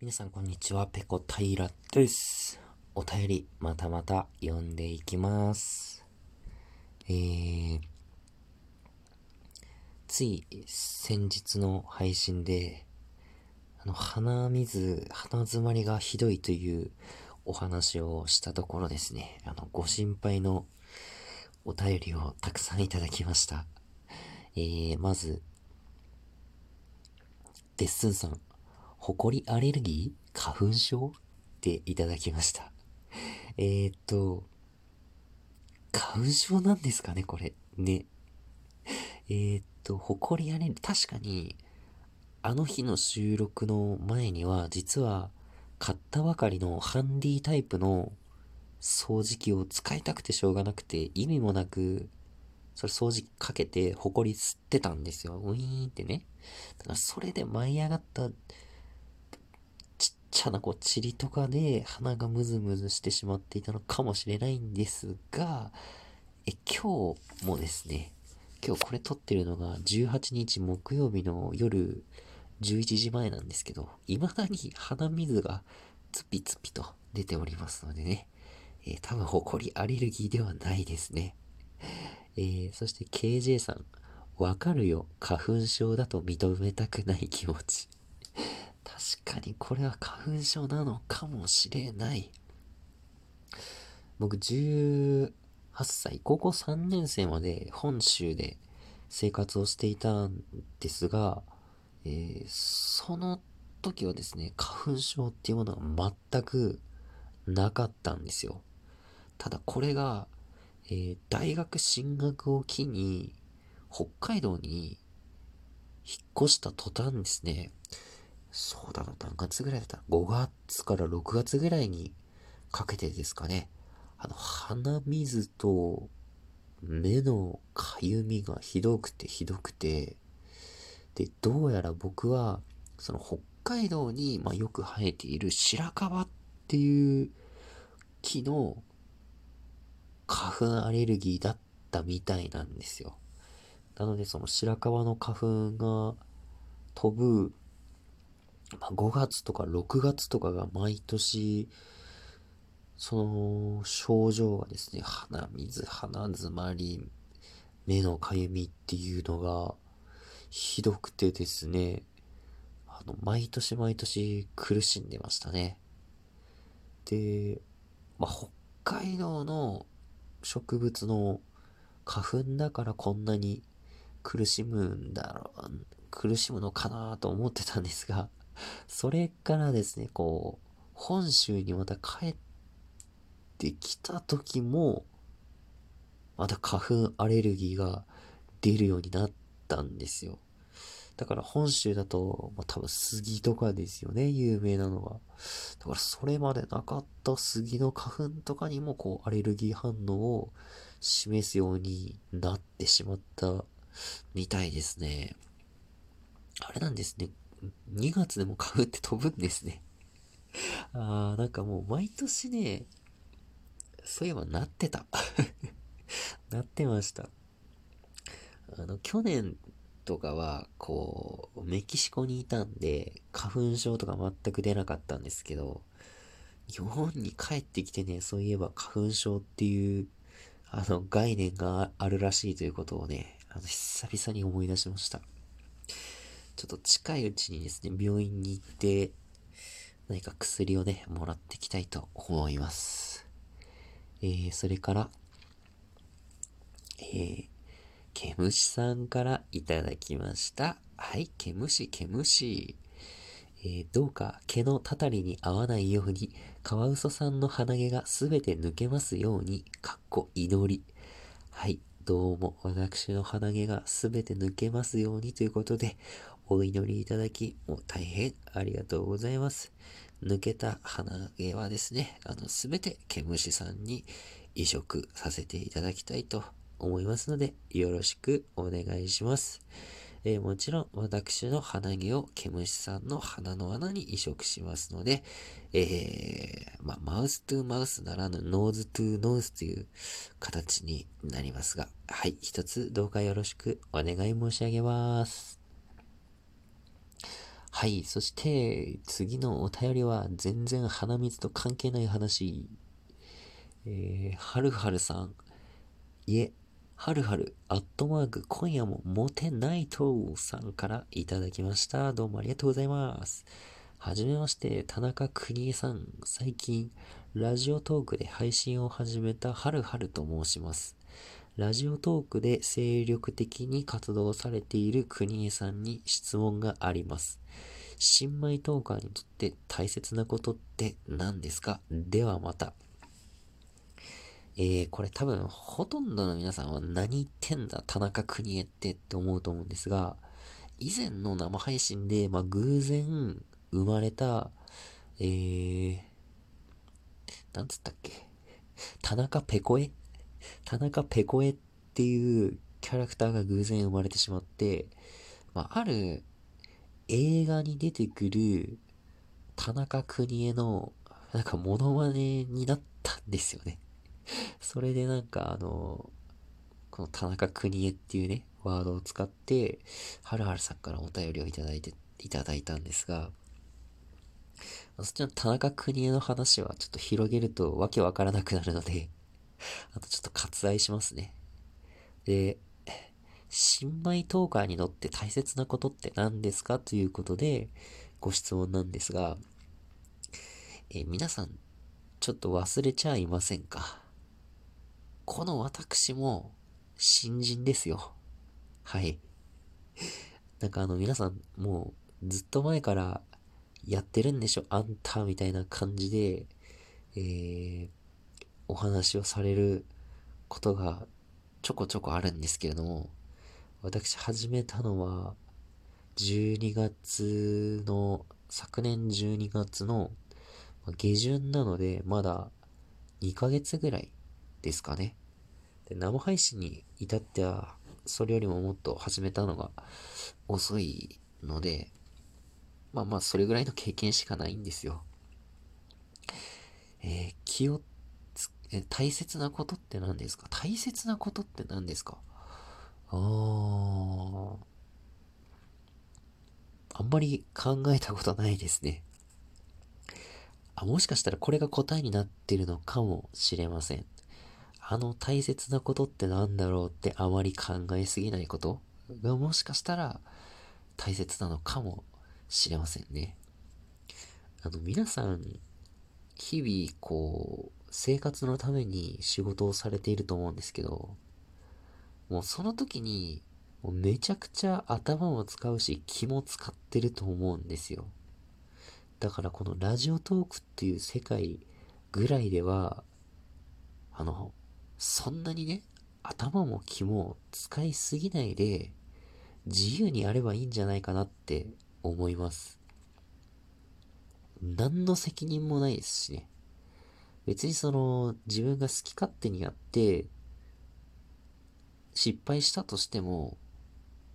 皆さんこんにちは、ペコ平です。お便り、またまた読んでいきます。えー、つい先日の配信で、あの、鼻水、鼻詰まりがひどいというお話をしたところですね、あの、ご心配のお便りをたくさんいただきました。えー、まず、デッスンさん、ホコリアレルギー花粉症っていただきました。えー、っと、花粉症なんですかね、これ。ね。えー、っと、ホコリアレルギー、確かに、あの日の収録の前には、実は、買ったばかりのハンディタイプの掃除機を使いたくてしょうがなくて、意味もなく、それ掃除機かけて、ホコリ吸ってたんですよ。ウィーンってね。だからそれで舞い上がったちゃなこう塵とかで鼻がムズムズしてしまっていたのかもしれないんですが、え、今日もですね、今日これ撮ってるのが18日木曜日の夜11時前なんですけど、未だに鼻水がツピツピと出ておりますのでね、えー、多分リアレルギーではないですね。えー、そして KJ さん、わかるよ、花粉症だと認めたくない気持ち。確かにこれは花粉症なのかもしれない。僕18歳、高校3年生まで本州で生活をしていたんですが、えー、その時はですね、花粉症っていうものが全くなかったんですよ。ただこれが、えー、大学進学を機に北海道に引っ越した途端ですね、そうだな、何月ぐらいだった ?5 月から6月ぐらいにかけてですかね。あの、鼻水と目のかゆみがひどくてひどくて、で、どうやら僕は、その北海道に、まあ、よく生えている白樺っていう木の花粉アレルギーだったみたいなんですよ。なのでその白樺の花粉が飛ぶまあ、5月とか6月とかが毎年、その症状がですね、鼻水、鼻詰まり、目のかゆみっていうのがひどくてですね、あの、毎年毎年苦しんでましたね。で、まあ、北海道の植物の花粉だからこんなに苦しむんだろう、苦しむのかなと思ってたんですが、それからですね、こう、本州にまた帰ってきた時も、また花粉アレルギーが出るようになったんですよ。だから本州だと、まあ、多分杉とかですよね、有名なのは。だからそれまでなかった杉の花粉とかにもこうアレルギー反応を示すようになってしまったみたいですね。あれなんですね。2月でも買うって飛ぶんですね。あー、なんかもう毎年ね、そういえばなってた。なってました。あの、去年とかは、こう、メキシコにいたんで、花粉症とか全く出なかったんですけど、日本に帰ってきてね、そういえば花粉症っていう、あの、概念があるらしいということをね、あの、久々に思い出しました。ちょっと近いうちにですね、病院に行って、何か薬をね、もらっていきたいと思います。えー、それから、えー、ケムシさんからいただきました。はい、ケムシ、ケムシ。えー、どうか毛のたたりに合わないように、カワウソさんの鼻毛がすべて抜けますように、かっこ祈り。はい、どうも私の鼻毛がすべて抜けますようにということで、お祈りいただき、もう大変ありがとうございます。抜けた鼻毛はですね、あの、すべて毛虫さんに移植させていただきたいと思いますので、よろしくお願いします。えー、もちろん、私の鼻毛を毛虫さんの鼻の穴に移植しますので、えー、まあ、 mouth to mouth ならぬ nose to nose という形になりますが、はい、一つどうかよろしくお願い申し上げます。はい。そして、次のお便りは全然鼻水と関係ない話。えー、はるはるさん。いえ、はるはる、アットマーク、今夜もモテないとさんからいただきました。どうもありがとうございます。はじめまして、田中邦衛さん。最近、ラジオトークで配信を始めたはるはると申します。ラジオトークで精力的に活動されている国枝さんに質問があります。新米トーカーにとって大切なことって何ですか？ではまた。えー、これ多分ほとんどの皆さんは何言ってんだ？田中邦衛ってって思うと思うんですが、以前の生配信で、まあ、偶然生まれた、えー、なんつったっけ？田中ペコエ？田中ペコエっていうキャラクターが偶然生まれてしまって、まあ、ある映画に出てくる田中邦衛のなんかモノマネになったんですよね。それでなんかあの、この田中邦衛っていうね、ワードを使って、はるはるさんからお便りをいただいて、いただいたんですが、そっちの田中邦衛の話はちょっと広げるとわけわからなくなるので あとちょっと割愛しますね。で、新米トーカーにとって大切なことって何ですか？ということでご質問なんですが、え皆さん、ちょっと忘れちゃいませんか？この私も新人ですよ。はい。なんかあの皆さんもうずっと前からやってるんでしょ？あんたみたいな感じで、えー、お話をされることがちょこちょこあるんですけれども、私始めたのは、12月の、昨年12月の下旬なので、まだ2ヶ月ぐらいですかね。で生配信に至っては、それよりももっと始めたのが遅いので、まあまあ、それぐらいの経験しかないんですよ。えー、気をつえ、大切なことって何ですか？大切なことって何ですか？あー。あんまり考えたことないですね。あ、もしかしたらこれが答えになってるのかもしれません。あの大切なことって何だろうってあまり考えすぎないこと？がもしかしたら大切なのかもしれませんね。あの、皆さん、日々、こう、生活のために仕事をされていると思うんですけど、もうその時に、もうめちゃくちゃ頭も使うし気も使ってると思うんですよ。だからこのラジオトークっていう世界ぐらいでは、あの、そんなにね、頭も気も使いすぎないで、自由にやればいいんじゃないかなって思います。何の責任もないですしね。別にその自分が好き勝手にやって失敗したとしても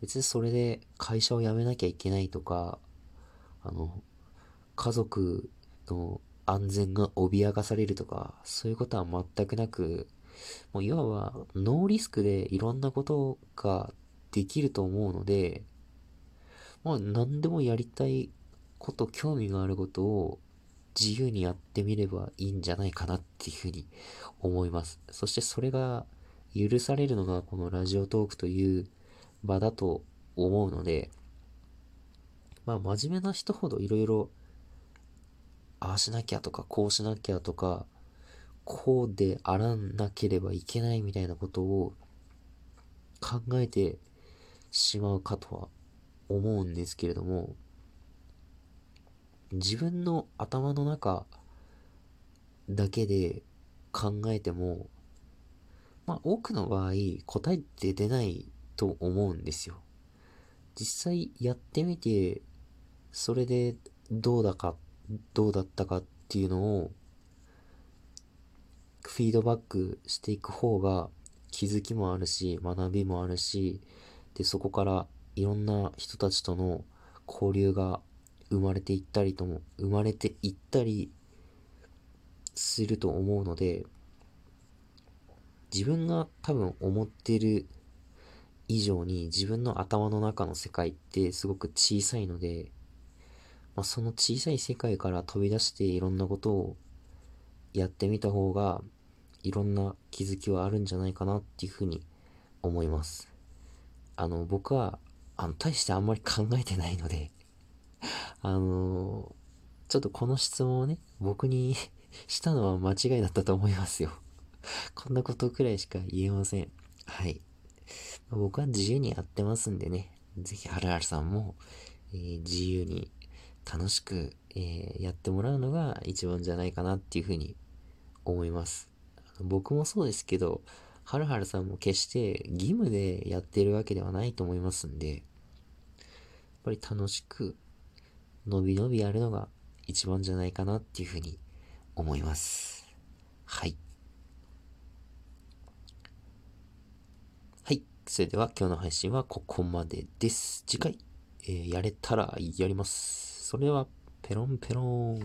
別にそれで会社を辞めなきゃいけないとかあの家族の安全が脅かされるとかそういうことは全くなくもういわばノーリスクでいろんなことができると思うのでまあ何でもやりたいこと興味があることを自由にやってみればいいんじゃないかなっていうふうに思います。そしてそれが許されるのがこのラジオトークという場だと思うので、まあ真面目な人ほどいろいろああしなきゃとかこうしなきゃとかこうであらなければいけないみたいなことを考えてしまうかとは思うんですけれども、自分の頭の中だけで考えても、まあ多くの場合答えって出ないと思うんですよ。実際やってみて、それでどうだか、どうだったかっていうのをフィードバックしていく方が気づきもあるし、学びもあるし、で、そこからいろんな人たちとの交流が生まれていったりとも、生まれていったりすると思うので、自分が多分思ってる以上に自分の頭の中の世界ってすごく小さいので、まあ、その小さい世界から飛び出していろんなことをやってみた方がいろんな気づきはあるんじゃないかなっていうふうに思います。あの、僕は、あの、大してあんまり考えてないので あのちょっとこの質問をね、僕に したのは間違いだったと思いますよ こんなことくらいしか言えません。はい。僕は自由にやってますんでね、ぜひ、はるはるさんも、えー、自由に楽しく、えー、やってもらうのが一番じゃないかなっていうふうに思います。僕もそうですけど、はるはるさんも決して義務でやってるわけではないと思いますんで、やっぱり楽しく、のびのびやるのが一番じゃないかなっていうふうに思います。はい。それでは今日の配信はここまでです。次回、えー、やれたらやります。それでは、ペロンペロン。